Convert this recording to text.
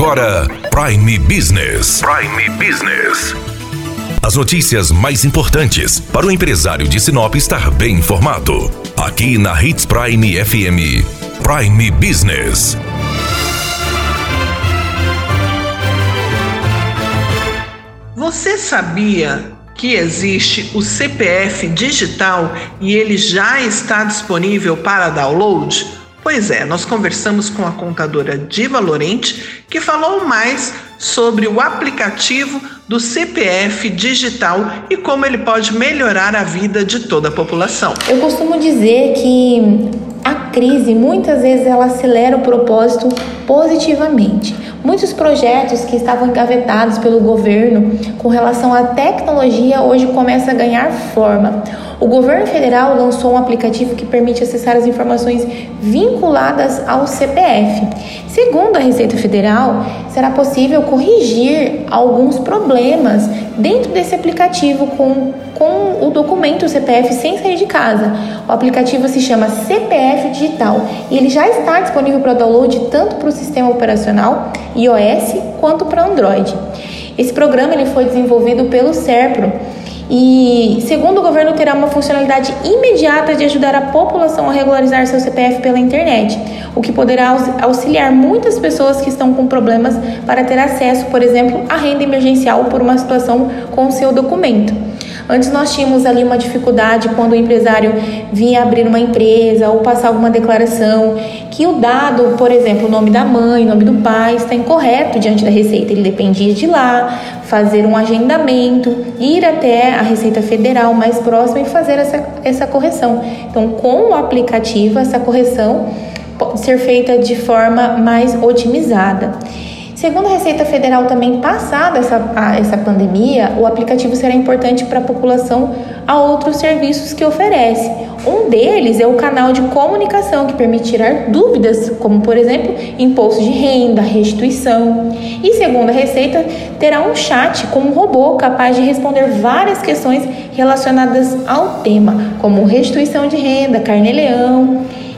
agora Prime Business. Prime Business. As notícias mais importantes para o empresário de Sinop estar bem informado. Aqui na Hits Prime FM. Prime Business. Você sabia que existe o CPF digital e ele já está disponível para download? Pois é, nós conversamos com a contadora Diva Lorente, que falou mais sobre o aplicativo do CPF digital e como ele pode melhorar a vida de toda a população. Eu costumo dizer que a crise muitas vezes ela acelera o propósito positivamente. Muitos projetos que estavam engavetados pelo governo com relação à tecnologia hoje começam a ganhar forma. O governo federal lançou um aplicativo que permite acessar as informações vinculadas ao CPF. Segundo a Receita Federal, será possível corrigir alguns problemas dentro desse aplicativo com, com documento CPF sem sair de casa. O aplicativo se chama CPF Digital e ele já está disponível para download tanto para o sistema operacional iOS quanto para Android. Esse programa ele foi desenvolvido pelo SERPRO e, segundo o governo, terá uma funcionalidade imediata de ajudar a população a regularizar seu CPF pela internet, o que poderá auxiliar muitas pessoas que estão com problemas para ter acesso, por exemplo, à renda emergencial por uma situação com seu documento. Antes nós tínhamos ali uma dificuldade quando o empresário vinha abrir uma empresa ou passar alguma declaração que o dado, por exemplo, o nome da mãe, o nome do pai está incorreto diante da Receita. Ele dependia de lá, fazer um agendamento, ir até a Receita Federal mais próxima e fazer essa, essa correção. Então, com o aplicativo, essa correção pode ser feita de forma mais otimizada. Segundo a Receita Federal, também passada essa, essa pandemia, o aplicativo será importante para a população a outros serviços que oferece. Um deles é o canal de comunicação que permite tirar dúvidas, como por exemplo, imposto de renda, restituição. E segundo a Receita, terá um chat com um robô capaz de responder várias questões relacionadas ao tema, como restituição de renda, carnê-leão